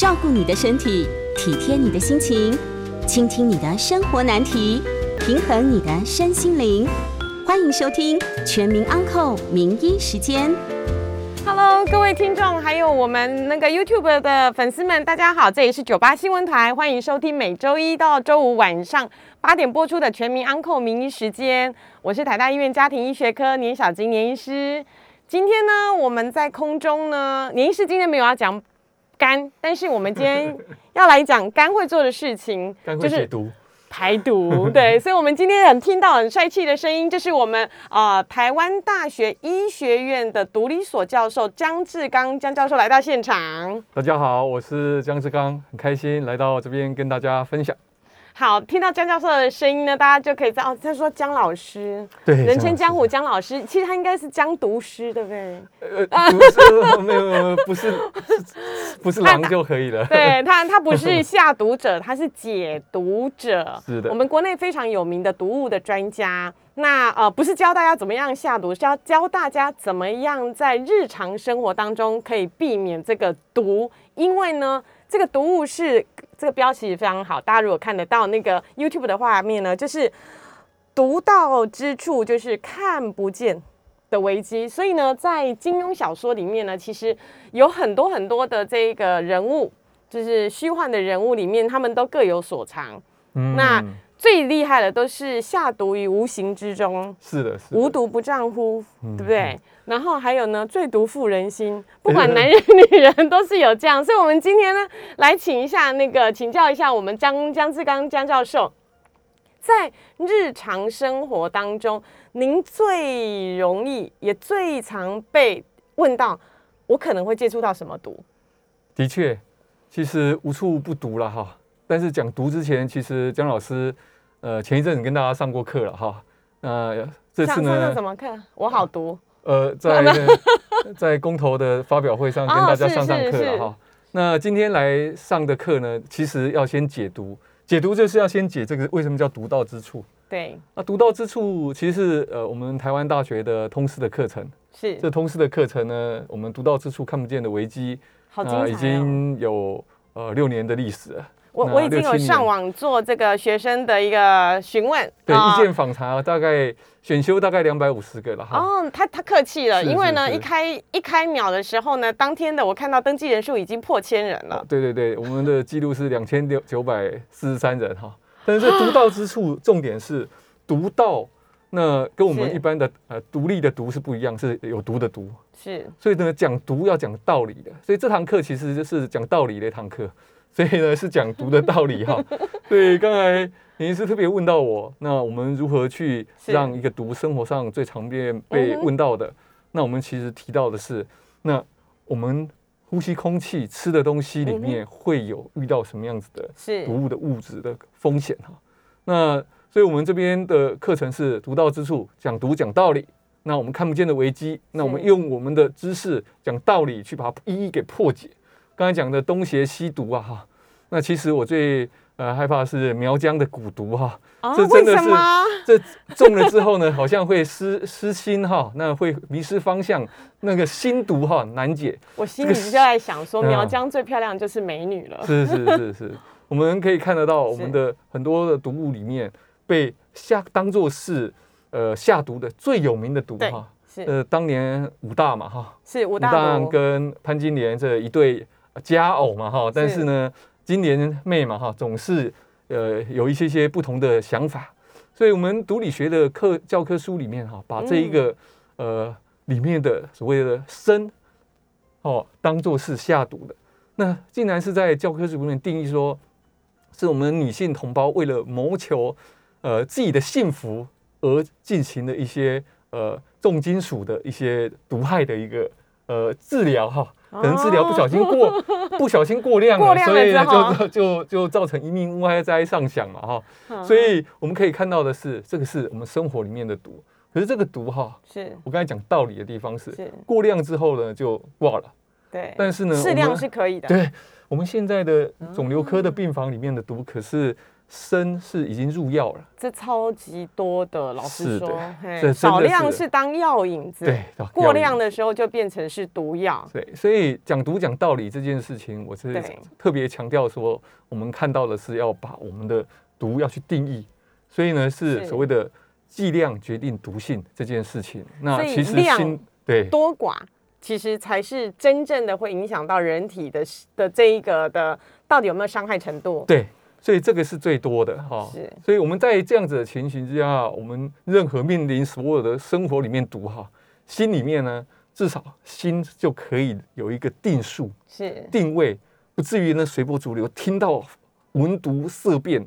照顾你的身体，体贴你的心情，倾听你的生活难题，平衡你的身心灵。欢迎收听《全民安扣名医时间》。Hello，各位听众，还有我们那个 YouTube 的粉丝们，大家好，这里是九八新闻台，欢迎收听每周一到周五晚上八点播出的《全民安扣名医时间》，我是台大医院家庭医学科年小金年医师。今天呢，我们在空中呢，年医师今天没有要讲肝，但是我们今天 要来讲肝会做的事情，肝就是毒，排毒，对，所以，我们今天很听到很帅气的声音，就是我们呃台湾大学医学院的毒理所教授江志刚江教授来到现场。大家好，我是江志刚，很开心来到这边跟大家分享。好，听到江教授的声音呢，大家就可以知道，哦他说江老师，对人称江湖江江老师，其实他应该是江毒师，对不对？呃，不是，没有，没有不是，是不是狼就可以了。对他，他不是下毒者，他是解毒者。是的我们国内非常有名的毒物的专家。那呃，不是教大家怎么样下毒，是要教大家怎么样在日常生活当中可以避免这个毒。因为呢，这个读物是这个标题非常好，大家如果看得到那个 YouTube 的画面呢，就是读到之处就是看不见。的危机，所以呢，在金庸小说里面呢，其实有很多很多的这个人物，就是虚幻的人物里面，他们都各有所长。嗯那最厉害的都是下毒于无形之中，是的，是的无毒不丈夫，嗯对不对？然后还有呢，最毒妇人心，不管男人女人都是有这样。所以，我们今天呢，来请一下那个请教一下我们江江志刚江教授，在日常生活当中，您最容易也最常被问到，我可能会接触到什么毒？的确，其实无处不毒了哈。但是讲毒之前，其实江老师，呃，前一阵子跟大家上过课了哈。那这次上上什，么课？我好毒。呃，在 在公投的发表会上跟哦大家上上课了哈。那今天来上的课呢，其实要先解读，解读就是要先解这个为什么叫独到之处。对，那独到之处其实是呃我们台湾大学的通识的课程。是这通识的课程呢，我们独到之处看不见的危机，好精彩、哦已经有呃六年的历史了。那我我已经有上网做这个学生的一个询问，对啊意见访查，大概选修大概两百五十个了哈。哦，他他客气了，因为呢，一开一开秒的时候呢，当天的我看到登记人数已经破千人了。对对对，我们的记录是两千六九百四十三人哈。但是这独到之处，重点是独到，那跟我们一般的呃独立的独是不一样，是有毒的毒。是所以呢，讲毒要讲道理的，所以这堂课其实就是讲道理的一堂课，所以呢是讲毒的道理哈。所以刚才您是特别问到我，那我们如何去让一个毒生活上最常被被问到的？那我们其实提到的是，那我们呼吸空气、吃的东西里面会有遇到什么样子的是毒物的物质的风险哈。那所以我们这边的课程是独到之处，讲毒讲道理。那我们看不见的危机，那我们用我们的知识讲道理去把它一一给破解。刚才讲的东邪西毒啊哈，那其实我最呃害怕的是苗疆的蛊毒哈，哦这真的是？这中了之后呢，好像会失失心哈，那会迷失方向，那个心毒哈难解。我心里就在想说，嗯。苗疆最漂亮就是美女了。是是是是，我们可以看得到我是们的很多的毒物里面被下当做是呃下毒的最有名的毒哈。是。呃，当年武大嘛哈，是武大武大，跟潘金莲这一对佳偶嘛哈，但是呢，今年妹嘛哈，总是呃有一些些不同的想法，所以我们读理学的课教科书里面哈，把这一嗯个、呃里面的所谓的生哦当做是下毒的，那竟然是在教科书里面定义说，是我们女性同胞为了谋求呃自己的幸福而进行的一些呃重金属的一些毒害的一个呃治疗哈，可能治疗不小心过、不小心过量了，量了所以呢就 就就造成一命呜哀上想嘛哈，嗯。所以我们可以看到的是，这个是我们生活里面的毒，可是这个毒哈，是。我刚才讲道理的地方是是，过量之后呢就挂了，对，但是呢适量是可以的。对我们现在的肿瘤科的病房里面的毒，可是砷是已经入药了。这超级多的，老实说，少量是是当药引子，对，过量的时候就变成是毒药。对，所以讲毒讲道理这件事情，我是特别强调说，我们看到的是要把我们的毒要去定义，所以呢是是所谓的剂量决定毒性这件事情。那其实量新对多寡其实才是真正的会影响到人体的的这一个的到底有没有伤害程度。对，所以这个是最多的哈。是所以我们在这样子的情形之下，我们任何面临所有的生活里面毒哈，心里面呢至少心就可以有一个定数。是定位，不至于呢随波逐流，听到闻毒色变，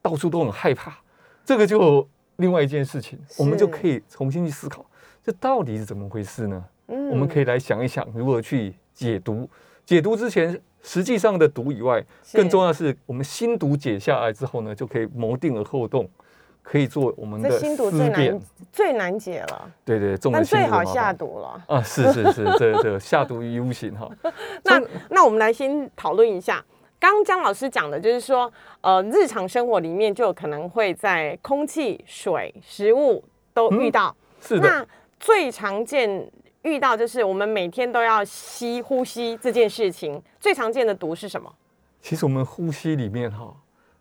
到处都很害怕。这个就另外一件事情，我们就可以重新去思考，这到底是怎么回事呢？嗯我们可以来想一想如何去解读。解读之前，实际上的毒以外，更重要的是我们心毒解下来之后呢，就可以谋定而后动，可以做我们的这心毒最思辨难。最难解了，对对，中但最好下毒了。啊！是是是，这这下毒于无形哈。那那我们来先讨论一下，刚刚姜老师讲的就是说，呃，日常生活里面就有可能会在空气、水、食物都遇到。是的，那最常见遇到就是我们每天都要吸呼吸这件事情，最常见的毒是什么？其实我们呼吸里面哈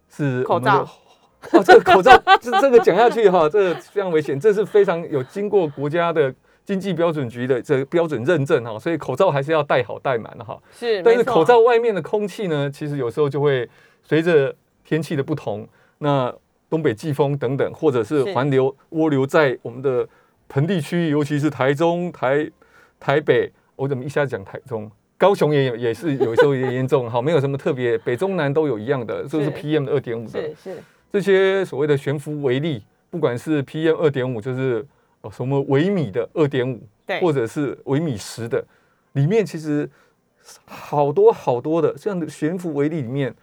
是口罩 哦，这个口罩这这个讲下去哈，这个非常危险，这是非常有经过国家的经济标准局的这个标准认证哈，所以口罩还是要戴好戴满哈。是，但是口罩外面的空气呢，其实有时候就会随着天气的不同，那东北季风等等，或者是是环流涡流在我们的盆地区，尤其是台中、台台北，我怎么一下讲台中？高雄也有，也是有时候也严重，好，没有什么特别，北中南都有一样的，这是是 PM 二点五的是是这些所谓的悬浮微粒，不管是 PM 二点五，就是哦什么微米的二点五，对，或者是微米十的，里面其实好多好多的这样的悬浮微粒里面，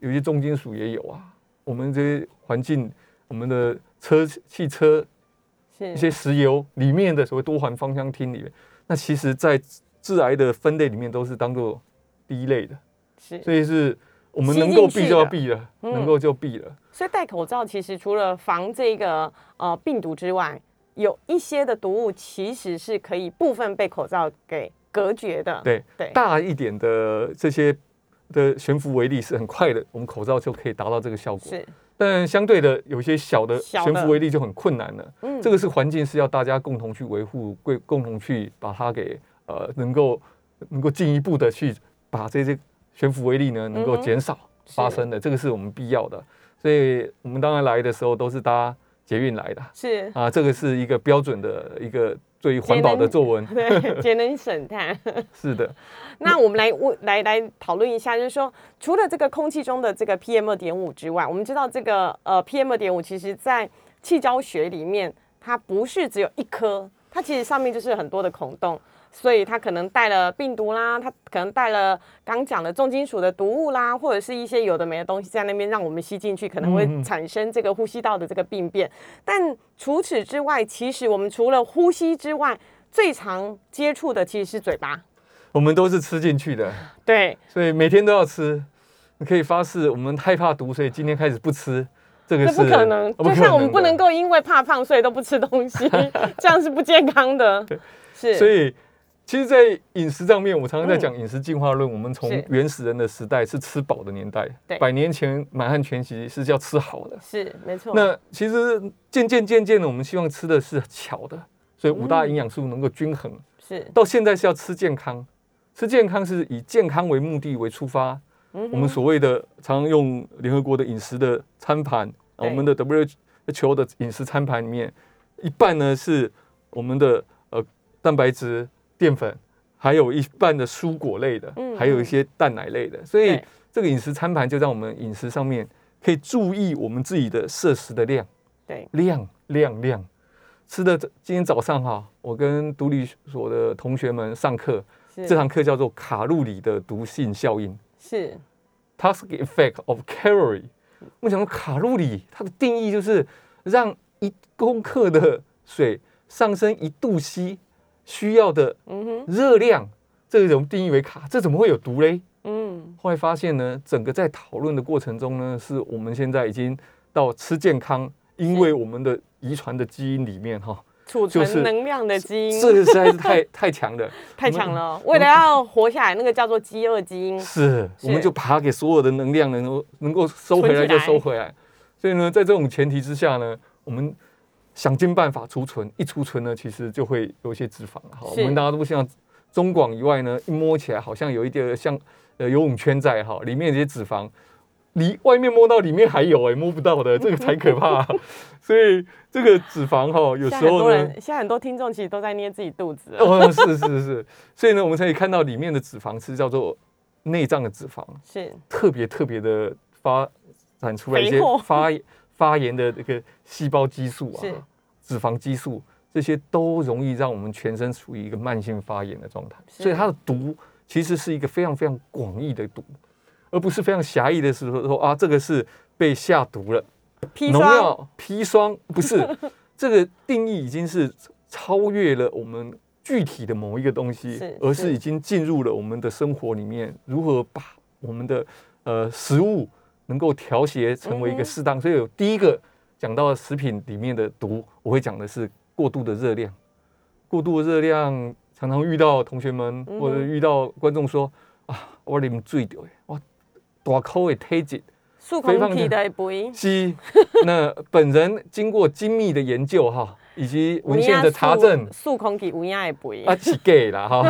有些重金属也有啊。我们这些环境，我们的车、汽车是一些石油里面的所谓多环芳香烃里面，那其实在致癌的分类里面都是当做第一类的，是，所以是我们能够避就要避了，嗯能够就避了。所以戴口罩其实除了防这个呃病毒之外，有一些的毒物其实是可以部分被口罩给隔绝的。对对大一点的这些的悬浮微粒是很快的，我们口罩就可以达到这个效果。是，但相对的，有些小的悬浮微粒就很困难了。嗯这个是环境是要大家共同去维护，共共同去把它给呃能够能够进一步的去把这些悬浮微粒呢能够减少发生的，这个是我们必要的。所以我们当然来的时候都是搭捷运来的是，啊，这个是一个标准的一个对于环保的作文。对，节能省碳。是的，那我们来问来来讨论一下，就是说，除了这个空气中的这个 PM 二点五之外，我们知道这个呃 PM 二点五，其实在气胶学里面，它不是只有一颗，它其实上面就是很多的孔洞，所以它可能带了病毒啦，它可能带了刚讲的重金属的毒物啦，或者是一些有的没的东西在那边让我们吸进去，可能会产生这个呼吸道的这个病变。但除此之外，其实我们除了呼吸之外，最常接触的其实是嘴巴。我们都是吃进去的，对，所以每天都要吃。你可以发誓，我们害怕毒，所以今天开始不吃。这个是不可能，哦就像我们不能够因为怕胖所以都不吃东西，这样是不健康的。是，所以，其实，在饮食上面，我常常在讲饮食进化论。我们从原始人的时代是吃饱的年代对，百年前满汉全席是叫吃好的。是没错。那其实渐渐渐渐的，我们希望吃的是巧的，所以五嗯大营养素能够均衡。是到现在是要吃健康，吃健康是以健康为目的为出发。嗯我们所谓的常用联合国的饮食的餐盘，我们的 WHO 的饮食餐盘里面，一半呢是我们的呃蛋白质、淀粉，还有一半的蔬果类的，嗯还有一些蛋奶类的。所以对这个饮食餐盘就在我们饮食上面可以注意我们自己的摄食的量，对，量量量。吃的今天早上哈，我跟独立所的同学们上课，是这堂课叫做卡路里的毒性效应。是 Toxic effect of calorie。我想说，卡路里它的定义就是让一公克的水上升一度 C 需要的嗯哼。热量，这种定义为卡，这怎么会有毒嘞？嗯。后来发现呢，整个在讨论的过程中呢，是我们现在已经到吃健康，因为我们的遗传的基因里面哈，储存能量的基因，这个实在是太 太强了，太强了。为了要活下来，那个叫做饥饿基因，是，我们就把它给所有的能量能够能够收回来。就收回来。所以呢，在这种前提之下呢，我们想尽办法储存，一储存呢，其实就会有一些脂肪。好，我们大家都像中广以外呢，一摸起来好像有一点像呃游泳圈在哈，里面这些脂肪。离外面摸到里面还有哎，摸不到的，这个才可怕。所以这个脂肪哈，有时候呢，现在很多听众其实都在捏自己肚子。哦，是是是，所以呢，我们可以看到里面的脂肪是叫做内脏的脂肪，是特别特别的发展出来一些发发炎的这个细胞激素啊，脂肪激素这些都容易让我们全身处于一个慢性发炎的状态。所以它的毒其实是一个非常非常广义的毒。而不是非常狭义的是说说啊，这个是被下毒了，农药砒霜不是这个定义已经是超越了我们具体的某一个东西，而是已经进入了我们的生活里面。如何把我们的呃食物能够调节成为一个适当？所以有第一个讲到食品里面的毒，我会讲的是过度的热量。过度的热量常常遇到同学们或者遇到观众说啊，我啉醉掉我。大口的推荐，数空体的不是那本人经过精密的研究哈，以及文献的查证，数空体无压也不啊，是假啦哈。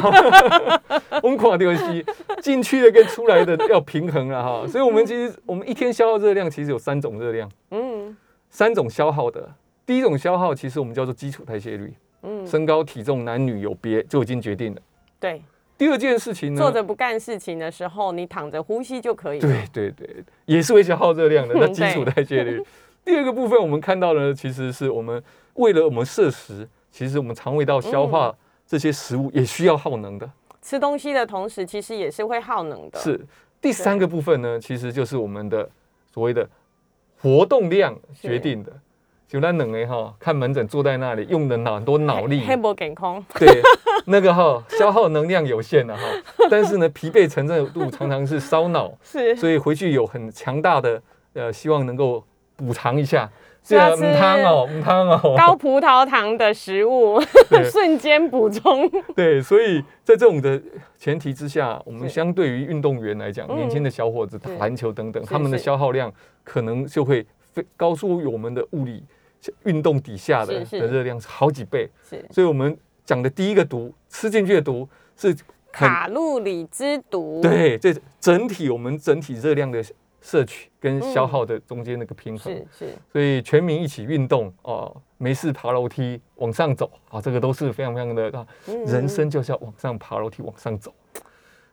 我们看到是进去的跟出来的要平衡了哈，所以我们其实我们一天消耗热量其实有三种热量，嗯，三种消耗的，第一种消耗其实我们叫做基础代谢率，嗯，身高体重男女有别就已经决定了，对。第二件事情呢，坐着不干事情的时候，你躺着呼吸就可以。对对对，也是会消耗热量的。那 基础代谢率。第二个部分，我们看到呢，其实是我们为了我们摄食，其实我们肠胃道消化这些食物也需要耗能的。吃东西的同时，其实也是会耗能的。是第三个部分呢，其实就是我们的所谓的活动量决定的。就那冷哎哈，看门诊坐在那里，用的很多脑力，黑不健康。对，那个哈消耗能量有限的哈，但是呢疲惫程度常常是烧脑，是，所以回去有很强大的呃希望能够补偿一下。这要吃汤哦，汤哦，高葡萄糖的食物，瞬间补充。对，所以在这种的前提之下，我们相对于运动员来讲，年轻的小伙子打篮球等等，他们的消耗量可能就会非高出我们的物理。运动底下的的热量是好几倍，是，所以我们讲的第一个毒，吃进去的毒是卡路里之毒。对，这整体我们整体热量的摄取跟消耗的中间那个平衡，是是。所以全民一起运动哦，没事爬楼梯往上走啊，这个都是非常非常的啊，人生就是要往上爬楼梯往上走，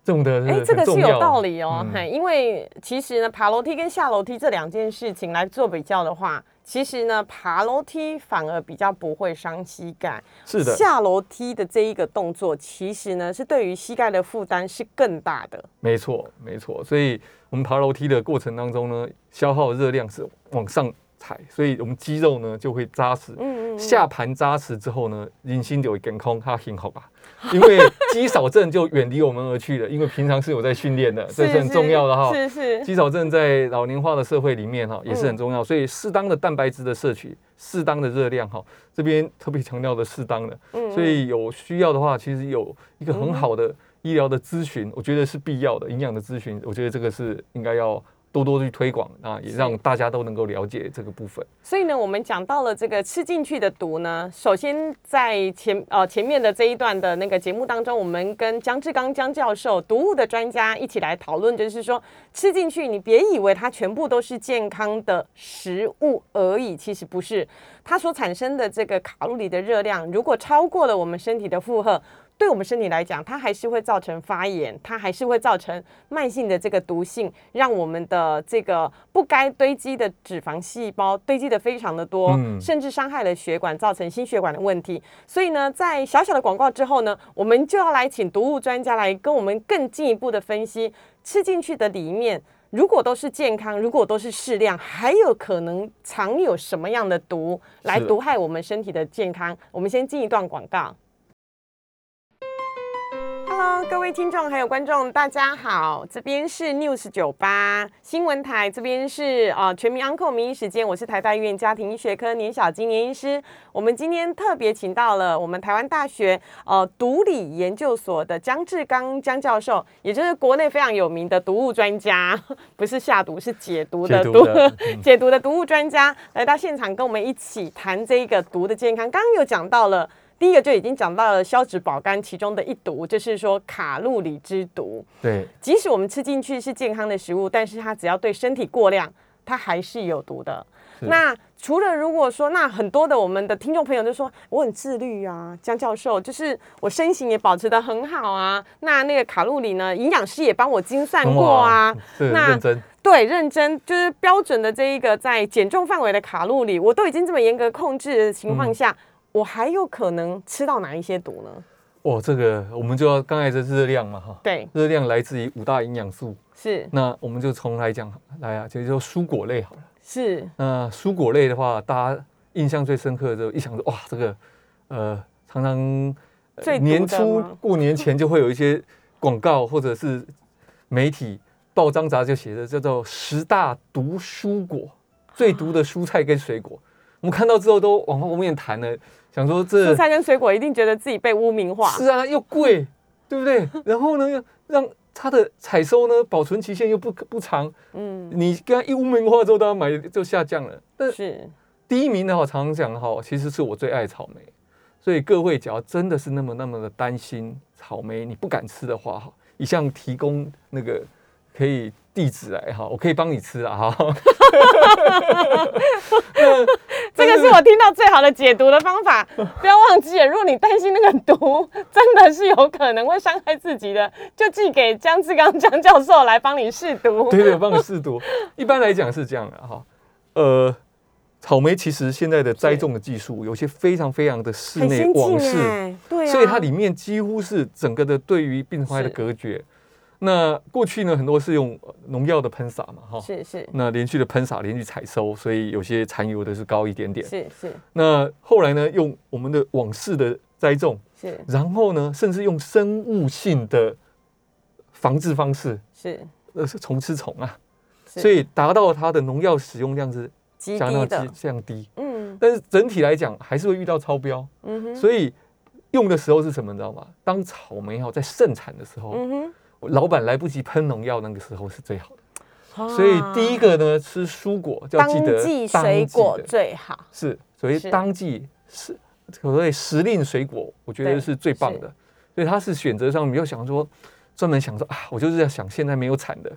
这种的哎，这个是有道理哦，因为其实呢，爬楼梯跟下楼梯这两件事情来做比较的话。其实呢，爬楼梯反而比较不会伤膝盖。是的，下楼梯的这一个动作，其实呢是对于膝盖的负担是更大的。没错，没错。所以我们爬楼梯的过程当中呢，消耗热量是往上。踩，所以我们肌肉呢就会扎实，嗯嗯，下盘扎实之后呢，人心就会更空，它很好吧？因为肌少症就远离我们而去了，因为平常是有在训练的，这是很重要的哈。是是，肌少症在老龄化的社会里面哈也是很重要，所以适当的蛋白质的摄取，适当的热量哈，这边特别强调的适当的，嗯，所以有需要的话，其实有一个很好的医疗的咨询，我觉得是必要的，营养的咨询，我觉得这个是应该要。多多去推广啊，也让大家都能够了解这个部分。所以呢，我们讲到了这个吃进去的毒呢，首先在前呃前面的这一段的那个节目当中，我们跟姜志刚姜教授毒物的专家一起来讨论，就是说吃进去，你别以为它全部都是健康的食物而已，其实不是，它所产生的这个卡路里的热量，如果超过了我们身体的负荷。对我们身体来讲，它还是会造成发炎，它还是会造成慢性的这个毒性，让我们的这个不该堆积的脂肪细胞堆积的非常的多，甚至伤害了血管，造成心血管的问题。所以呢，在小小的广告之后呢，我们就要来请毒物专家来跟我们更进一步的分析，吃进去的里面如果都是健康，如果都是适量，还有可能藏有什么样的毒来毒害我们身体的健康？我们先进一段广告。Hello，各位听众还有观众，大家好，这边是 News 九八新闻台，这边是啊、呃全民 Uncle 名医时间，我是台大医院家庭医学科年小金年医师。我们今天特别请到了我们台湾大学呃毒理研究所的江志刚江教授，也就是国内非常有名的毒物专家，不是下毒，是解毒的解毒的嗯解毒的毒物专家来到现场，跟我们一起谈这个毒的健康。刚刚有讲到了。第一个就已经讲到了消脂保肝其中的一毒，就是说卡路里之毒。对，即使我们吃进去是健康的食物，但是它只要对身体过量，它还是有毒的。那除了如果说，那很多的我们的听众朋友就说我很自律啊，江教授，就是我身形也保持的很好啊。那那个卡路里呢，营养师也帮我精算过啊。那认真。对，认真就是标准的这一个在减重范围的卡路里，我都已经这么严格控制的情况下，我还有可能吃到哪一些毒呢？哦，这个我们就要刚才的热量嘛哈，对，热量来自于五大营养素，是那我们就从来讲来啊，就说蔬果类好了。是，那蔬果类的话，大家印象最深刻的就一想说，哇，这个呃，常常、年初吗过年前就会有一些广告或者是媒体报章杂志就写的叫做十大毒蔬果，最毒的蔬菜跟水果。我们看到之后都往后面谈了，想说这蔬菜跟水果一定觉得自己被污名化。是啊，又贵，对不对？然后呢，又让它的采收呢保存期限又不不长，嗯，你跟它一污名化之后，大家买就下降了。但是第一名的话，常常讲哈，其实是我最爱草莓，所以各位只要真的是那么那么的担心草莓你不敢吃的话哈，一向提供那个可以地址来哈，我可以帮你吃啊哈。这个是我听到最好的解毒的方法。不要忘记，如果你担心那个毒真的是有可能会伤害自己的，就寄给江志刚江教授来帮你试毒。对对，帮你试毒。一般来讲是这样的哈，呃，草莓其实现在的栽种的技术有些非常非常的室内很先进网式，哎，对啊，所以它里面几乎是整个的对于病虫害的隔绝。那过去呢，很多是用呃农药的喷洒嘛，哈，是是。那连续的喷洒，连续采收，所以有些残油的是高一点点。是是。那后来呢，用我们的往式的栽种，是。然后呢，甚至用生物性的防治方式，是。呃，是虫吃虫啊，所以达到它的农药使用量是极相当低降低。嗯。但是整体来讲，还是会遇到超标，嗯哼。所以用的时候是什么，你知道吗？当草莓哈在盛产的时候，嗯老板来不及喷农药，那个时候是最好的。所以第一个呢，吃蔬果就要记得当季水果最好，是，所以当季是所谓时令水果，我觉得是最棒的。所以它是选择上没有想说专门想说啊，我就是要想现在没有产的，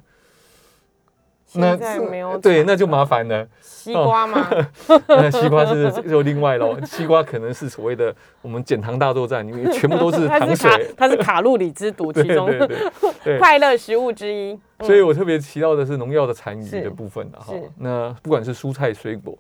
现在没有对，那就麻烦了。西瓜吗？那西瓜是就另外喽，西瓜可能是所谓的我们减糖大作战，因为全部都是 它糖水。，它是卡路里之毒 其中快乐食物之一。嗯所以我特别提到的是农药的残余的部分的哈。那不管是蔬菜水果，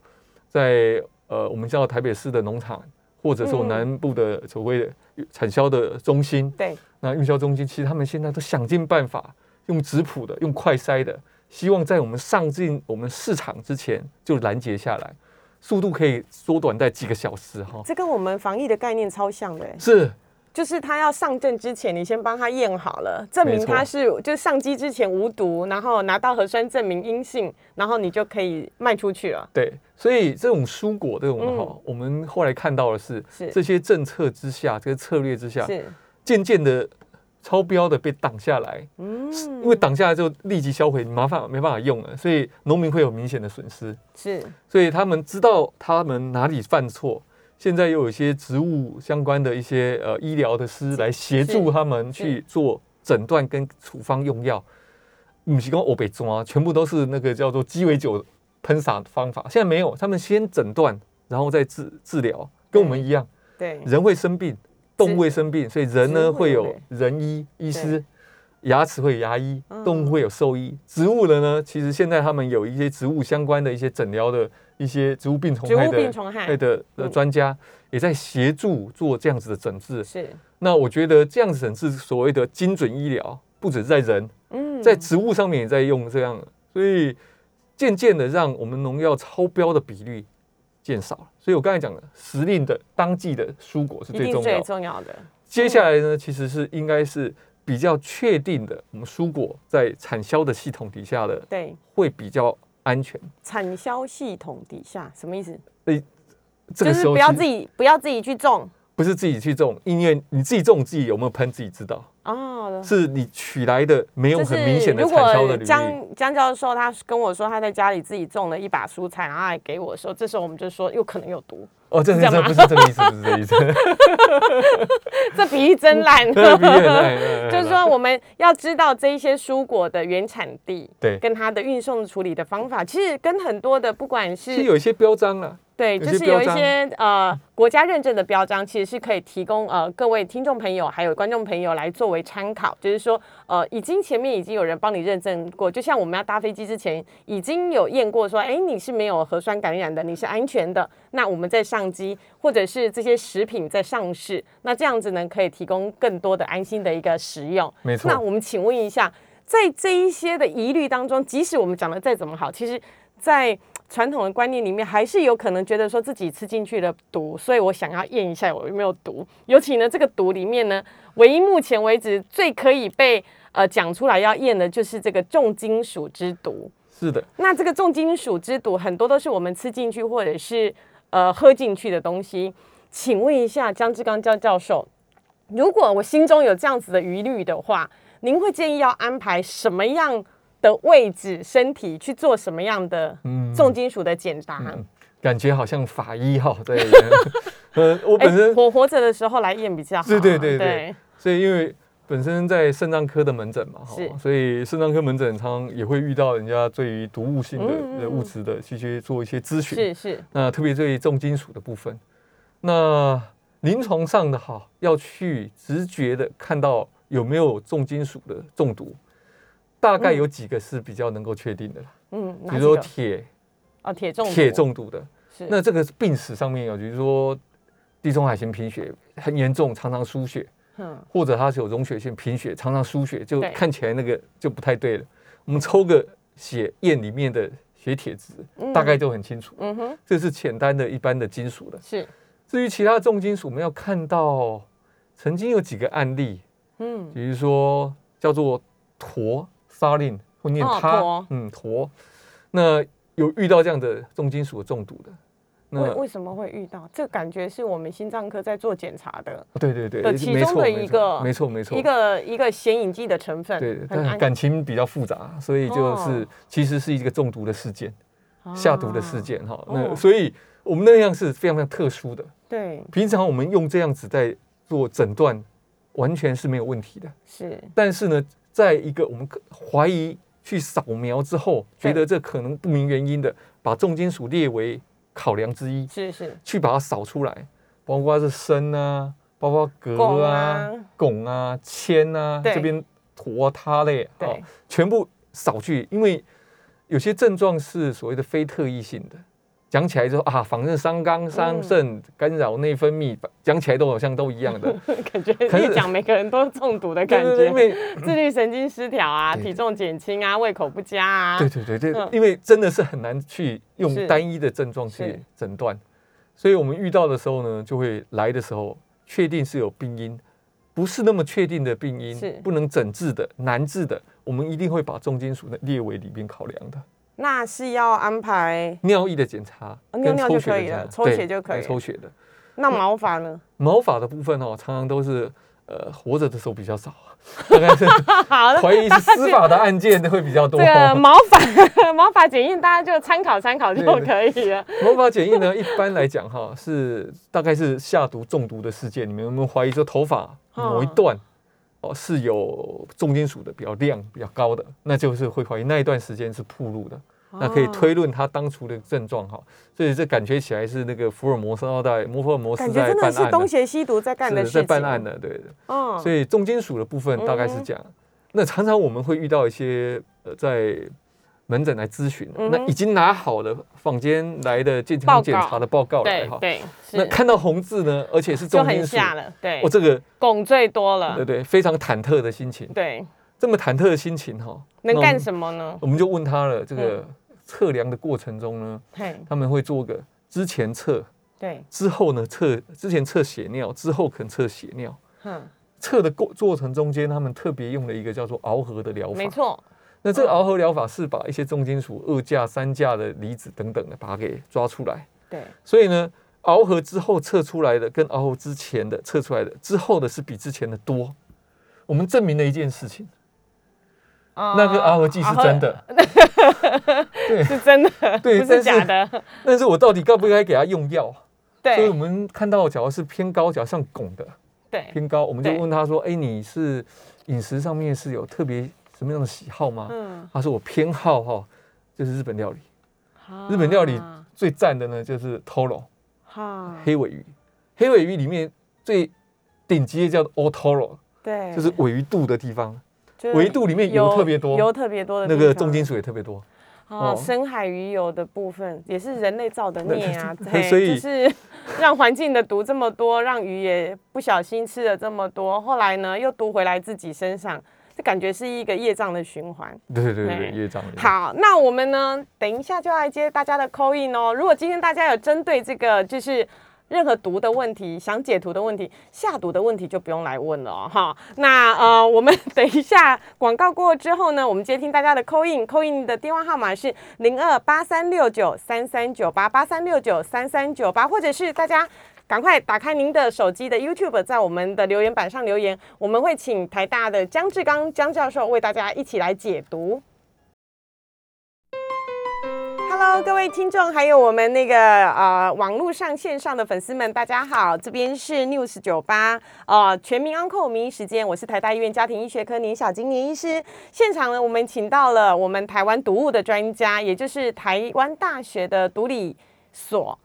在呃我们叫台北市的农场，或者是我嗯南部的所谓的产销的中心，对那运销中心，其实他们现在都想尽办法用质谱的、用快筛的，希望在我们上进我们市场之前就拦截下来，速度可以缩短在几个小时哈。这跟我们防疫的概念超像的欸，是。就是他要上阵之前，你先帮他验好了，证明他是就上机之前无毒，然后拿到核酸证明阴性，然后你就可以卖出去了。对，所以这种蔬果这种的哈，嗯我们后来看到的是，是。这些政策之下，这个策略之下，是，渐渐的超标的被挡下来，嗯，因为挡下来就立即销毁，麻烦没办法用了，所以农民会有明显的损失。是。所以他们知道他们哪里犯错，现在又有一些植物相关的一些呃医疗的师来协助他们去做诊断跟处方用药。不是讲我被抓，全部都是那个叫做鸡尾酒喷洒方法。现在没有，他们先诊断，然后再治治疗，跟我们一样，对，人会生病，动物会生病，所以人呢会有人医医师，牙齿会有牙医嗯，动物会有兽医。植物的呢，其实现在他们有一些植物相关的一些诊疗的一些植物病虫害的病虫害。对的的嗯。专家也在协助做这样子的诊治。是，那我觉得这样子诊治所谓的精准医疗，不只是在人，嗯。在植物上面也在用这样，所以渐渐的让我们农药超标的比率减少了。所以我刚才讲的时令的当季的蔬果是最最重要的。重要的，接下来呢，其实是应该是比较确定的，我们蔬果在产销的系统底下的对，会比较安全。产销系统底下什么意思？这就是不要个时候其实自己不要自己去种不是自己去种，因为你自己种自己有没有喷自己知道，哦。是你取来的没有很明显的如果产销的履历。江江教授他跟我说他在家里自己种了一把蔬菜，然后还给我的时候，这时候我们就说有可能有毒，哦，这是这不是这个意思，不是这个意思。这比喻真烂。比喻很烂嗯就是说，我们要知道这一些蔬果的原产地，对跟它的运送处理的方法，其实跟很多的不管是其实有一些标章啊，对，就是有一些呃国家认证的标章，其实是可以提供呃各位听众朋友还有观众朋友来作为参考。就是说，呃，已经前面已经有人帮你认证过，就像我们要搭飞机之前，已经有验过说，哎，你是没有核酸感染的，你是安全的。那我们在上机，或者是这些食品在上市，那这样子呢，可以提供更多的安心的一个食用。没错那我们请问一下，在这一些的疑虑当中，即使我们讲的再怎么好，其实，在传统的观念里面，还是有可能觉得说自己吃进去的毒，所以我想要验一下我有没有毒。尤其呢，这个毒里面呢，唯一目前为止最可以被呃讲出来要验的，就是这个重金属之毒。是的，那这个重金属之毒，很多都是我们吃进去或者是呃喝进去的东西。请问一下江志刚教教授，如果我心中有这样子的疑虑的话，您会建议要安排什么样的位置、身体去做什么样的嗯重金属的检查？嗯感觉好像法医哈对。呃，我哎本身我活着的时候来验比较好啊。对对对所以因为本身在肾脏科的门诊嘛，所以肾脏科门诊常常也会遇到人家对于毒物性嗯嗯的的物质的去去做一些咨询。是是，那特别对于重金属的部分，那临床上的哈要去直觉的看到有没有重金属的中毒，大概嗯。有几个是比较能够确定的啦，嗯，比如说？铁。啊，铁中毒。铁中毒的，是。那这个病史上面有，比如说地中海型贫血很严重，常常输血，嗯。或者它是有溶血性贫血，常常输血，就看起来那个就不太对了。我们抽个血验里面的血铁值，大概就很清楚。嗯哼。这是简单的一般的金属的。是。至于其他重金属，我们要看到曾经有几个案例，嗯。比如说叫做铊沙令，或念哦它，嗯铊，那有遇到这样的重金属中毒的。那为为什么会遇到？这感觉是我们心脏科在做检查的对对对，的其中的一个没错没错一个一个显影剂的成分，对，但感情比较复杂，所以就是哦其实是一个中毒的事件，下毒的事件哈。哦那所以我们那样是非常非常特殊的，对，平常我们用这样子在做诊断，完全是没有问题的。是但是呢，在一个我们可怀疑去扫描之后，觉得这可能不明原因的，把重金属列为考量之一，是是，去把它扫出来，包括是砷啊，包括汞镉啊啊、汞啊、铅啊，对。这边铊啊、它类啊对，全部扫去，因为有些症状是所谓的非特异性的。讲起来就啊，反正伤肝、伤肾、干扰内分泌，讲起来都好像都一样的。感觉可是越讲每个人都中毒的感对对对，因觉，为自律神经失调啊，对。体重减轻啊，胃口不佳啊，对对对对，嗯。因为真的是很难去用是。单一的症状去诊断，所以我们遇到的时候呢，就会来的时候确定是有病因，不是那么确定的病因是，不能诊治的、难治的，我们一定会把重金属的列为里面考量的。那是要安排尿液的检查尿尿就可以了抽血就可以了抽血的。那毛发呢？毛发的部分哦，常常都是呃活着的时候比较少啊，大概是怀疑是司法的案件会比较多这。个毛发 毛发检验大家就参考参考就对对可以了。毛发检验呢，一般来讲哈，是大概是下毒中毒的事件，你们有没有怀疑说头发某一段哦是有重金属的比较量比较高的，那就是会怀疑那一段时间是铺路的，那可以哦推论他当初的症状哈。所以这感觉起来是那个福尔摩斯二代摩福尔摩斯感觉真的在办案是东邪西毒在干的是事情，在办案的，对的。嗯，所以重金属的部分大概是这样。那常常我们会遇到一些呃在门诊来咨询，嗯那已经拿好了坊间来的健康检查的报告来哈。对对，那看到红字呢，而且是就重金属，了，对哦，，这个汞最多了对，对，非常忐忑的心情。对，这么忐忑的心情哈，能干什么呢？我们就问他了，这个嗯测量的过程中呢，嘿，他们会做个之前测，对，之后呢测，之前测血尿，之后可能测血尿。哼，测的过过程中间，他们特别用了一个叫做螯合的疗法。没错，那这个螯合疗法是把一些重金属二价、三价的离子等等的，把它给抓出来。对，所以呢，螯合之后测出来的跟螯合之前的测出来的之后的是比之前的多。我们证明了一件事情，那个螯合剂是真的，对，是真的，对，不是假的。但是我到底该不该给他用药？对，所以我们看到，假如是偏高，假如像汞的，对，偏高，我们就问他说：“哎，你是饮食上面是有特别什么样的喜好吗？”嗯，他说：“我偏好哈，就是日本料理。日本料理最赞的呢，就是 toro，哈，黑尾鱼。黑尾鱼里面最顶级的叫做 otoro，对，就是尾鱼肚的地方，尾鱼肚里面油特别多，油特别多的那个重金属也特别多。哦，深海鱼油的部分也是人类造的 孽啊，所以就是 让环境的毒这么多，让鱼也不小心吃了这么多，后来呢又毒回来自己身上，这感觉是一个业障的循环。对对对，业障。好，那我们呢，等一下就来接大家的扣印哦。如果今天大家有针对这个，就是。任何毒的问题，想解毒的问题，下毒的问题就不用来问了哈。那呃，我们 等一下广告过之后呢，我们接听大家的扣印，扣印的电话号码是零二八三六九三三九八八三六九三三九八，或者是大家赶快打开您的手机的 YouTube，在我们的留言板上留言，我们会请台大的江志刚江教授为大家一起来解读。Hello，各位听众，还有我们那个呃网络上线上的粉丝们，大家好，这边是 News 九八呃全民 Uncle 名医时间，我是台大医院家庭医学科年小金年医师。现场呢，我们请到了我们台湾毒物的专家，也就是台湾大学的毒理所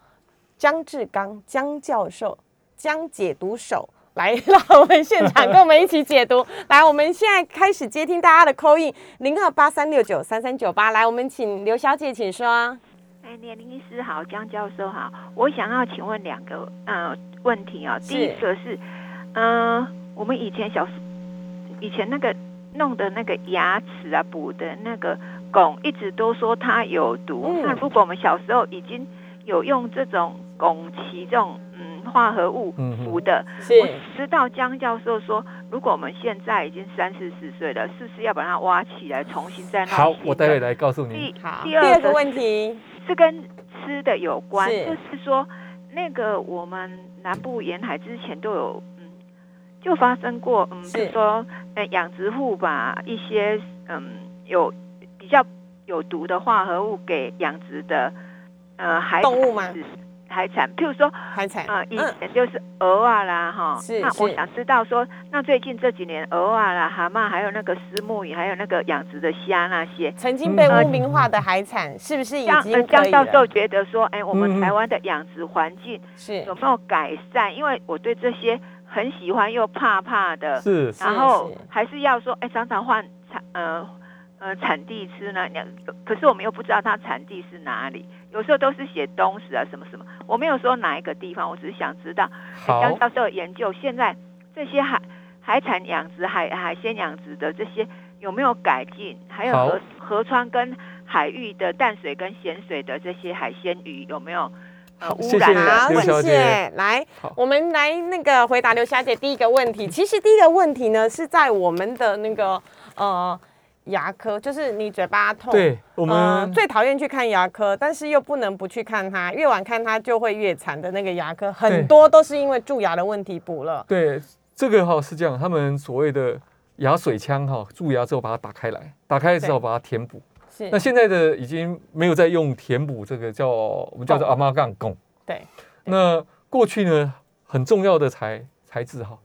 江志刚江教授，江解毒手。来到我们现场，跟我们一起解读。来，我们现在开始接听大家的 call in 零二八三六九三三九八。来，我们请刘小姐，请说。哎，年林医师好，江教授好，我想要请问两个呃问题啊。第一个是，嗯，我们以前小时以前那个弄的那个牙齿啊补的那个汞，一直都说它有毒。那如果我们小时候已经有用这种汞齐这种嗯。化合物服的，我知道江教授说，如果我们现在已经三四十岁了，是不是要把它挖起来，重新再好，我待会来告诉你。第第二个问题是跟吃的有关，就是说那个我们南部沿海之前都有，嗯，就发生过，嗯，比如说呃养殖户把一些嗯有比较有毒的化合物给养殖的呃海动物吗？海产，譬如说海产啊，以前就是鹅啊啦，哈。是那我想知道说，那最近这几年鹅啊啦、蛤蟆，还有那个石目鱼，还有那个养殖的虾那些，曾经被污名化的海产，是不是已经江教授觉得说，哎，我们台湾的养殖环境是有没有改善？因为我对这些很喜欢又怕怕的，是，然后还是要说，哎，常常换产，呃。呃，产地吃呢？两可是我们又不知道它产地是哪里，有时候都是写东石啊什么什么，我没有说哪一个地方，我只是想知道。江教授研究现在这些海海产养殖、海海鲜养殖的这些有没有改进？还有河河川跟海域的淡水跟咸水的这些海鲜鱼有没有呃污染？啊，谢谢。来，我们来那个回答刘小姐第一个问题。其实第一个问题呢是在我们的那个呃。牙科就是你嘴巴痛，对，我们最讨厌去看牙科，但是又不能不去看它，越晚看它就会越惨的那个牙科，很多都是因为蛀牙的问题补了。对，这个哈是这样，他们所谓的牙水枪哈，蛀牙之后把它打开来，打开之后把它填补。是。那现在的已经没有在用填补这个叫我们叫做阿妈杠汞。对。那过去呢，很重要的材材质哈。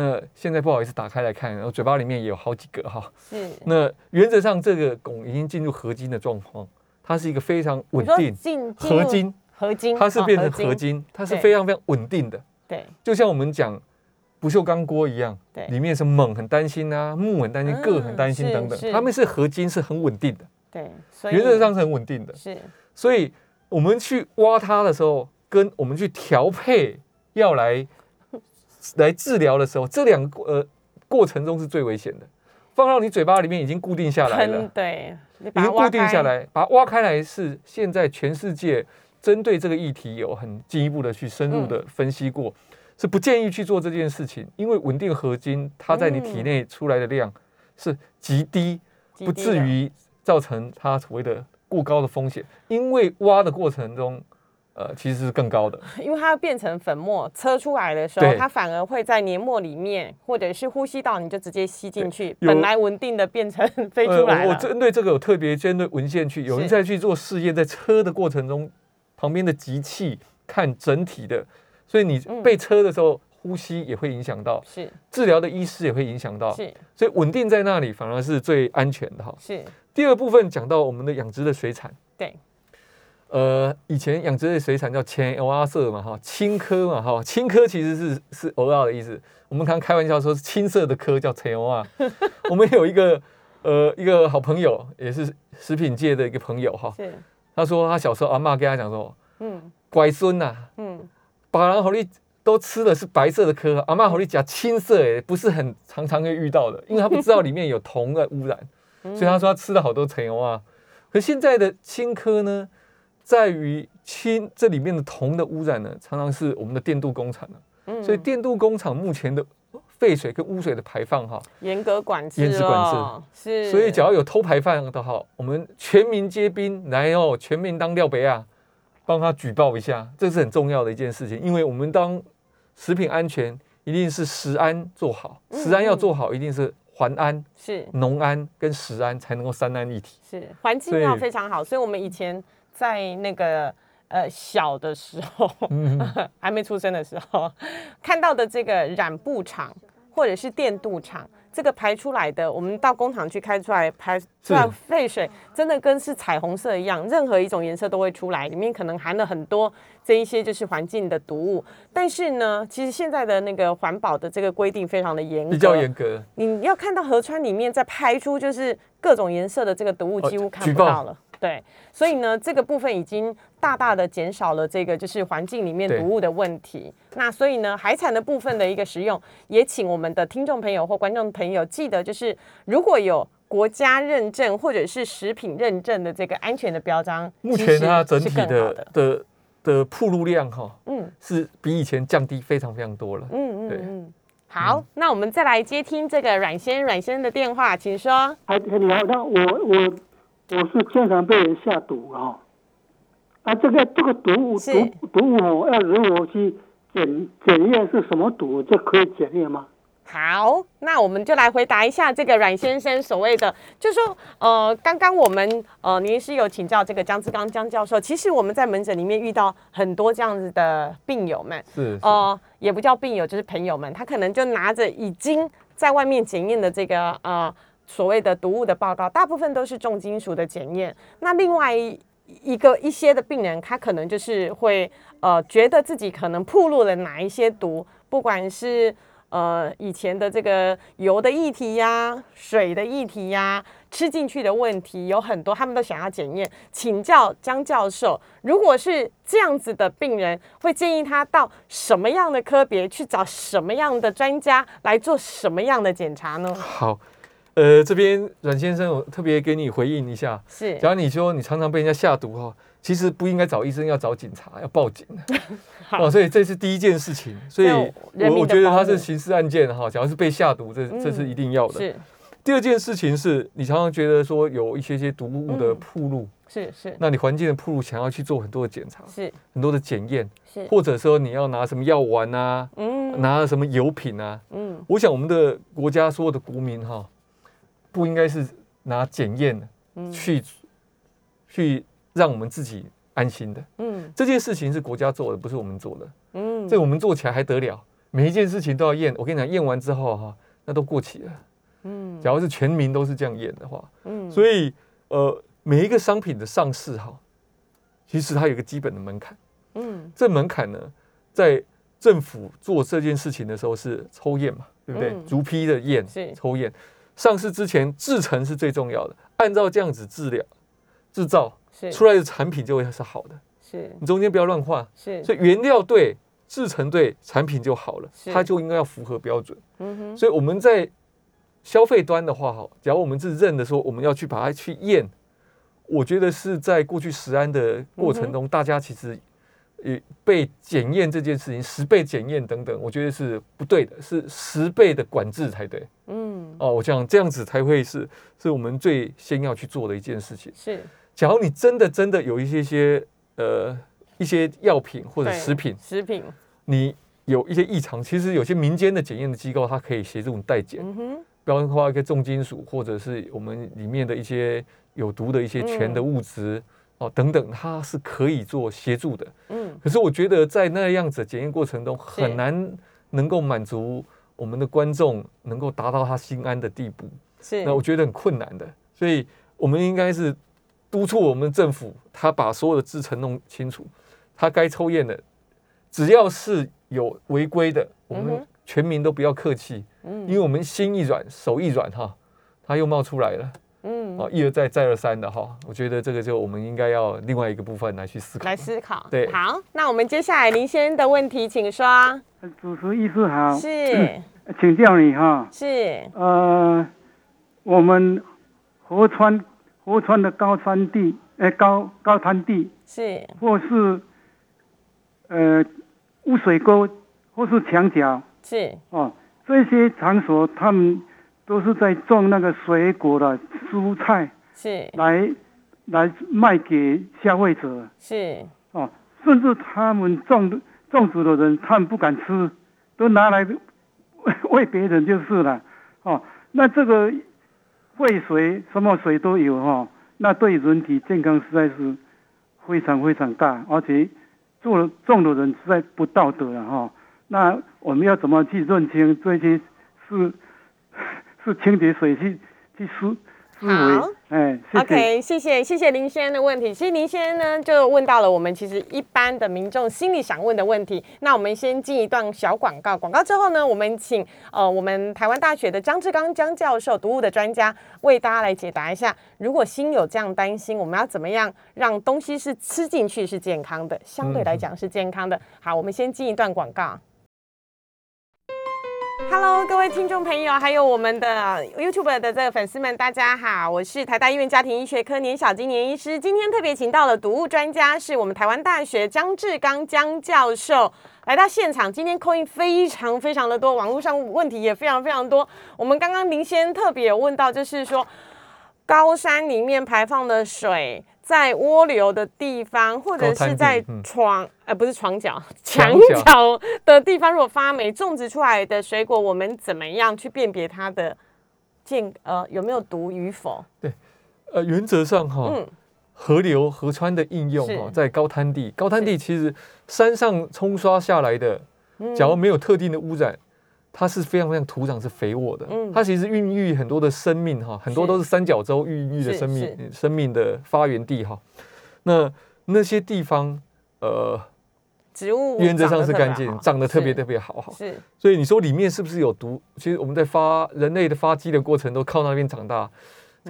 那现在不好意思打开来看，然后嘴巴里面也有好几个哈。是。那原则上这个汞已经进入合金的状况，它是一个非常稳定。合金。合金。它是变成合金，它是非常非常稳定的。对。就像我们讲不锈钢锅一样，对，里面是锰很担心啊，钼很担心，铬很担心等等，它们是合金，是很稳定的。对。原则上是很稳定的。是。所以我们去挖它的时候，跟我们去调配要来。来治疗的时候，这两个呃过程中是最危险的。放到你嘴巴里面已经固定下来了，对，已经固定下来，把它挖开来是现在全世界针对这个议题有很进一步的去深入的分析过。是不建议去做这件事情，因为稳定合金它在你体内出来的量是极低，不至于造成它所谓的过高的风险，因为挖的过程中，呃，其实是更高的。因为它变成粉末，车出来的时候，它反而会在黏膜里面，或者是呼吸道，你就直接吸进去，本来稳定的变成 飞出来呃我。针对这个有特别针对文献去，有人是在去做试验，在车的过程中，旁边的集气看整体的，所以你嗯被车的时候，呼吸也会影响到，是治疗的医师也会影响到，是所以稳定在那里反而是最安全的哈。是，第二部分讲到我们的养殖的水产，对，呃，以前养殖类水产叫前欧阿色嘛哈，青科嘛哈，青科其实是是欧亚的意思。我们刚开玩笑说是青色的科叫前欧啊。我们有一个呃一个好朋友，也是食品界的一个朋友哈，是，他说他小时候阿嬷跟他讲说，嗯乖孙呐、嗯，把人好你都吃的是白色的壳，阿嬷好你讲青色诶，不是很常常会遇到的，因为他不知道里面有铜的污染，嗯所以他说他吃了好多陈油啊。可现在的青科呢，在于氢这里面的铜的污染呢，常常是我们的电镀工厂所以电镀工厂目前的废水跟污水的排放哈，严格管制严格管制。所以只要有偷排放的哈，我们全民皆兵来哦，全民当廖北亚，帮他举报一下，这是很重要的一件事情，因为我们当食品安全一定是食安做好，嗯食安要做好，一定是环安、是。农安跟食安才能够三安一体。是环境要非常好，所以我们以前在那个呃小的时候，嗯，还没出生的时候，看到的这个染布厂或者是电镀厂，这个排出来的，我们到工厂去开出来排出来是废水，真的跟是彩虹色一样，任何一种颜色都会出来，里面可能含了很多这一些就是环境的毒物。但是呢，其实现在的那个环保的这个规定非常的严格，比较严格。你要看到河川里面在排出就是各种颜色的这个毒物，哦几乎看不到了。对，所以呢，这个部分已经大大的减少了这个就是环境里面毒物的问题。那所以呢，海产的部分的一个使用，也请我们的听众朋友或观众朋友记得，就是如果有国家认证或者是食品认证的这个安全的标章，目前它整体的，的的的铺路量哈，嗯是比以前降低非常非常多了。对嗯嗯嗯。好，那我们再来接听这个阮先阮先生的电话，请说。哎，你好，那我我我是经常被人下毒啊，啊，这个这个毒物毒毒物哦，要如何去检检验是什么毒，这可以检验吗？好，那我们就来回答一下这个阮先生所谓的，就说呃，刚刚我们呃，您是有请教这个江志刚江教授，其实我们在门诊里面遇到很多这样子的病友们，是，是。呃，也不叫病友，就是朋友们，他可能就拿着已经在外面检验的这个呃所谓的毒物的报告，大部分都是重金属的检验。那另外一个一些的病人，他可能就是会呃觉得自己可能暴露了哪一些毒，不管是呃以前的这个油的议题呀、水的议题呀、吃进去的问题有很多，他们都想要检验。请教江教授，如果是这样子的病人，会建议他到什么样的科别去找什么样的专家来做什么样的检查呢？好。呃，这边阮先生，我特别给你回应一下。是。假如你说你常常被人家下毒哈，其实不应该找医生，要找警察，要报警。哦，所以这是第一件事情。所以我我觉得他是刑事案件哈，假如是被下毒，这这是一定要的。是。第二件事情是你常常觉得说有一些些毒物的嗯。铺路，是是。那你环境的铺路想要去做很多的检查，是。很多的检验，是，或者说你要拿什么药丸啊，嗯。拿什么油品啊，嗯。我想我们的国家所有的国民哈，不应该是拿检验嗯去去让我们自己安心的。嗯这件事情是国家做的，不是我们做的。嗯这我们做起来还得了？每一件事情都要验。我跟你讲，验完之后哈，那都过期了。嗯假如是全民都是这样验的话，嗯所以呃，每一个商品的上市哈，其实它有一个基本的门槛。嗯这门槛呢，在政府做这件事情的时候是抽验嘛，对不对？嗯逐批的验是，抽验。上市之前制成是最重要的，按照这样子治疗制造出来的产品就会是好的。是。你中间不要乱画，是。所以原料对，制成对，产品就好了是，它就应该要符合标准。嗯哼。所以我们在消费端的话，哈，假如我们是认的说我们要去把它去验，我觉得是在过去食安的过程中，大家其实也被检验这件事情十倍检验等等，我觉得是不对的，是十倍的管制才对。嗯，哦，我想这样子才会是是我们最先要去做的一件事情。是假如你真的真的有一些些呃一些药品或者食品，食品，你有一些异常，其实有些民间的检验的机构，它可以协助你代检，嗯哼，包括一个重金属或者是我们里面的一些有毒的一些醛的物质、哦等等，它是可以做协助的。嗯，可是我觉得在那样子的检验过程中，很难能够满足我们的观众能够达到他心安的地步。是，那我觉得很困难的，所以我们应该是督促我们政府，他把所有的制程弄清楚，他该抽验的，只要是有违规的，我们全民都不要客气，嗯因为我们心一软，手一软哈，他又冒出来了嗯，哦，一而再，再而三的哈，我觉得这个就我们应该要另外一个部分来去思考。来。思考。对。好，那我们接下来林先生的问题，请说。主持医师好，是。请教你哈，是，呃，我们河川河川的高山地，呃高高滩地，是，或是呃污水沟，或是墙角。是，哦，这些场所他们都是在种那个水果的蔬菜是，来来卖给消费者是，哦，甚至他们种种植的人，他们不敢吃，都拿来喂别人就是了哦。那这个喂水什么水都有哈、哦，那对人体健康实在是非常非常大，而且做了种的人实在不道德了哈、哦。那我们要怎么去认清这些是是清洁水去去思思好维？哎，谢谢。OK，谢谢谢谢林先生的问题。其实林先生呢，就问到了我们其实一般的民众心里想问的问题。那我们先进一段小广告，广告之后呢，我们请呃我们台湾大学的张志刚张教授，毒物的专家，为大家来解答一下，如果心有这样担心，我们要怎么样让东西是吃进去是健康的，相对来讲是健康的。好，我们先进一段广告。Hello，各位听众朋友，还有我们的 YouTube 的这个粉丝们，大家好，我是台大医院家庭医学科年小金年医师。今天特别请到了毒物专家，是我们台湾大学江志刚江教授来到现场。今天扣印非常非常的多，网络上问题也非常非常多。我们刚刚林先特别问到，就是说高山里面排放的水。在涡流的地方，或者是在嗯。床，呃，不是床角，墙墙角。角的地方，如果发霉，种植出来的水果，我们怎么样去辨别它的健呃有没有毒与否？对呃，原则上哈，嗯，河流、河川的应用是。哈，在高滩地，高滩地其实山上冲刷下来的，假如没有特定的污染，它是非常非常土壤是肥沃的，嗯它其实孕育很多的生命哈，很多都是三角洲孕育的生命，生命的发源地哈。那那些地方，呃，植物原则上是干净，长得特别特别好哈。是所以你说里面是不是有毒？其实我们在发人类的发迹的过程都靠那边长大，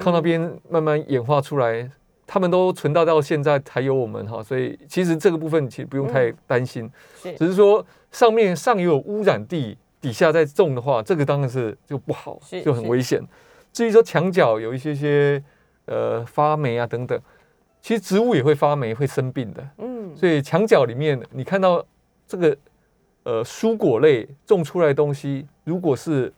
靠那边慢慢演化出来，他们都存到到现在才有我们哈。所以其实这个部分其实不用太担心，只是说上面上游有污染地，底下再种的话，这个当然是就不好，就很危险。至于说墙角有一些些呃发霉啊等等，其实植物也会发霉，会生病的。嗯所以墙角里面你看到这个呃蔬果类种出来的东西，如果是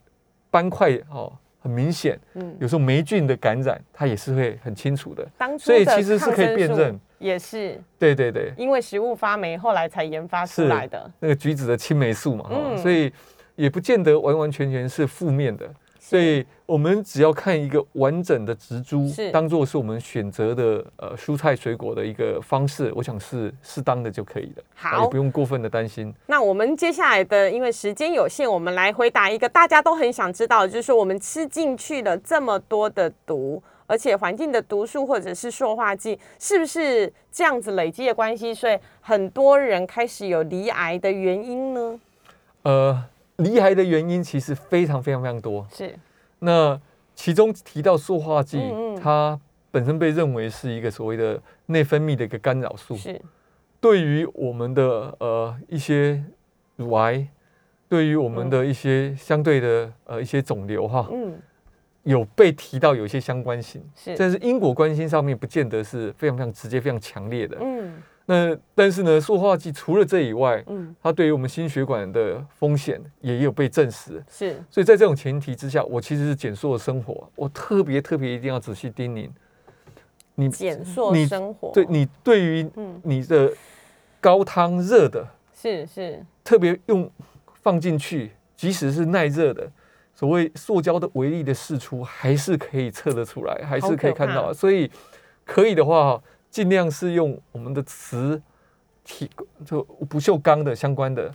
斑块哦很明显，嗯，有时候霉菌的感染，它也是会很清楚的。当初所以的其实是可以辨认也是对对对，因为食物发霉，后来才研发出是来的。那个橘子的青霉素嘛，所以也不见得完完全全是负面的。所以我们只要看一个完整的植株是，当做是我们选择的呃蔬菜水果的一个方式，我想是适当的就可以了，啊好也不用过分的担心。那我们接下来的，因为时间有限，我们来回答一个大家都很想知道的，就是说我们吃进去了这么多的毒，而且环境的毒素或者是塑化剂，是不是这样子累积的关系，所以很多人开始有离癌的原因呢？呃，罹癌的原因其实非常非常非常多。是。那其中提到塑化剂，嗯嗯。它本身被认为是一个所谓的内分泌的一个干扰素，是，对于我们的呃一些乳癌，对于我们的一些相对的呃一些肿瘤哈，嗯，有被提到有一些相关性，是，但是因果关系上面不见得是非常非常直接、非常强烈的。嗯，那但是呢，塑化剂除了这以外，嗯，它对于我们心血管的风险也有被证实。是。所以在这种前提之下，我其实是减塑的生活，我特别特别一定要仔细叮咛你，减塑你生活，对你对于嗯，你的高汤热的，是是，特别用放进去，即使是耐热的，所谓塑胶的微粒的释出，还是可以测得出来，还是可以看到。所以可以的话，尽量是用我们的瓷体就不锈钢的相关的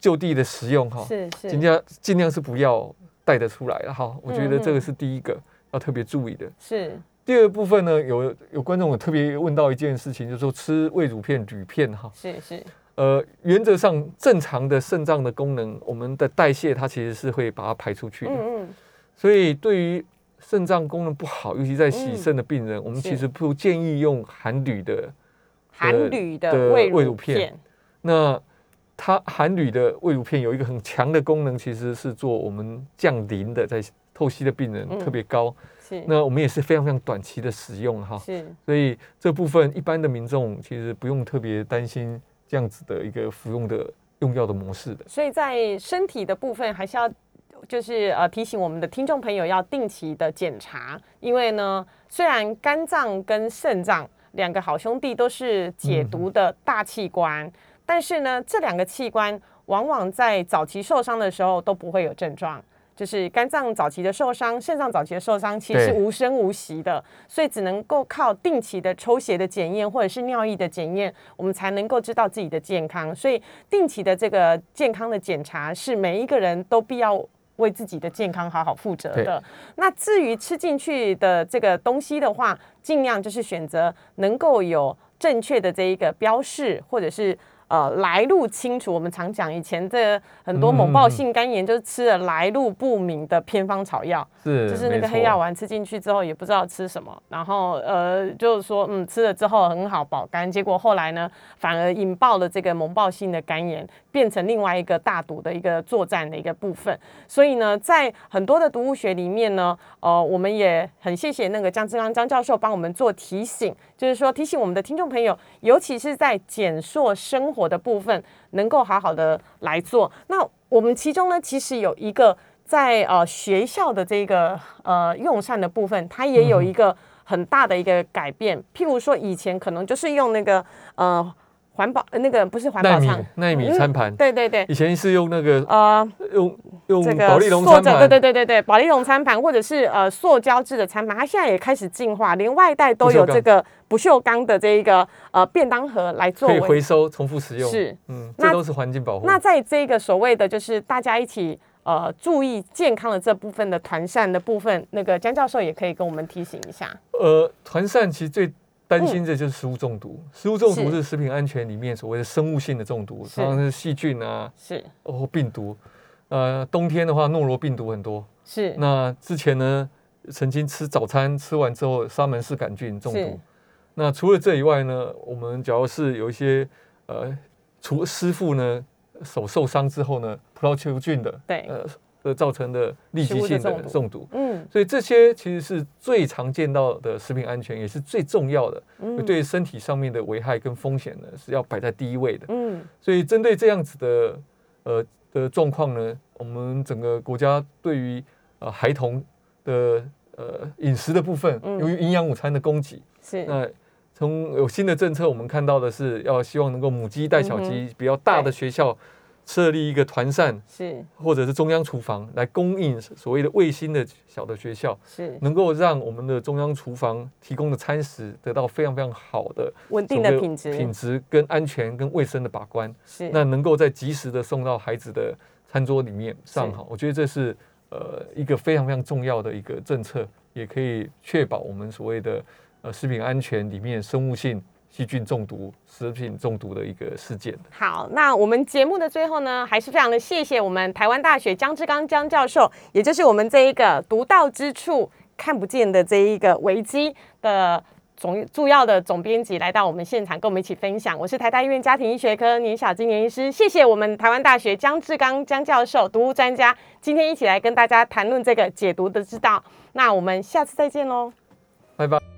就地的使用哈，是是，尽量尽量是不要带得出来了哈。我觉得这个是第一个要特别注意的。是。第二部分呢，有有观众有特别问到一件事情，就是说吃胃乳片、铝片哈，是是，呃，原则上正常的肾脏的功能，我们的代谢它其实是会把它排出去的。嗯嗯，所以对于肾脏功能不好，尤其在洗嗯肾的病人，我们其实不建议用含铝的。含铝的的胃乳胃乳片片，那它含铝的胃乳片有一个很强的功能，其实是做我们降磷的，在透析的病人嗯特别高。是那我们也是非常非常短期的使用哈。是所以这部分一般的民众其实不用特别担心这样子的一个服用的用药的模式的。所以在身体的部分还是要。就是呃提醒我们的听众朋友要定期的检查，因为呢，虽然肝脏跟肾脏两个好兄弟都是解毒的大器官，但是呢，这两个器官往往在早期受伤的时候都不会有症状。就是肝脏早期的受伤，肾脏早期的受伤，其实是无声无息的，所以只能够靠定期的抽血的检验或者是尿液的检验，我们才能够知道自己的健康。所以定期的这个健康的检查是每一个人都必要为自己的健康好好负责的。那至于吃进去的这个东西的话，尽量就是选择能够有正确的这一个标示，或者是。呃，来路清楚。我们常讲，以前这很多猛暴性肝炎就是吃了来路不明的偏方草药，是，就是那个黑药丸吃进去之后也不知道吃什么，然后呃就是说嗯吃了之后很好保肝，结果后来呢反而引爆了这个猛暴性的肝炎，变成另外一个大毒的一个作战的一个部分。所以呢，在很多的毒物学里面呢，呃，我们也很谢谢那个江志刚江教授帮我们做提醒，就是说提醒我们的听众朋友，尤其是在减塑生活的部分，能够好好的来做。那我们其中呢，其实有一个在呃学校的这个呃用膳的部分，它也有一个很大的一个改变。譬如说，以前可能就是用那个呃环保呃那个不是环保餐，纳米嗯餐盘，对对对，以前是用那个呃，用用这个保利龙餐盘，对对对对对，保利龙餐盘或者是呃塑胶制的餐盘，它现在也开始进化，连外带都有这个不锈钢的这一个呃便当盒来作可以为回收、重复使用。是。嗯，那这都是环境保护。那在这个所谓的就是大家一起呃注意健康的这部分的团膳的部分，那个江教授也可以跟我们提醒一下。呃，团膳其实最担心的就是食物中毒。食物中毒嗯是是食品安全里面所谓的生物性的中毒，是常常是细菌啊是或病毒。呃，冬天的话，诺罗病毒很多。是那之前呢，曾经吃早餐吃完之后，沙门氏杆菌中毒。那除了这以外呢，我们假如是有一些呃，除师傅呢手受伤之后呢，葡萄球菌的对呃呃造成的立即性的中毒。嗯。所以这些其实是最常见到的食品安全，也是最重要的，嗯。对身体上面的危害跟风险呢是要摆在第一位的。嗯。所以针对这样子的呃的状况呢，我们整个国家对于呃孩童的呃饮食的部分，嗯。由于营养午餐的供给，是。那从有新的政策，我们看到的是要希望能够母鸡带小嗯鸡，比较大的学校设立一个团膳是。或者是中央厨房来供应所谓的卫星的小的学校。是。能够让我们的中央厨房提供的餐食得到非常非常好的稳定的品质。品质跟安全跟卫生的把关，是。那能够在及时的送到孩子的餐桌里面上好，我觉得这是呃一个非常非常重要的一个政策，也可以确保我们所谓的呃食品安全里面生物性细菌中毒、食品中毒的一个事件。好，那我们节目的最后呢，还是非常的谢谢我们台湾大学江志刚江教授，也就是我们这一个独到之处看不见的这一个危机的总主要的总编辑来到我们现场，跟我们一起分享。我是台大医院家庭医学科年小金年医师，谢谢我们台湾大学江志刚江教授毒物专家，今天一起来跟大家谈论这个解毒的之道。那我们下次再见喽。拜拜。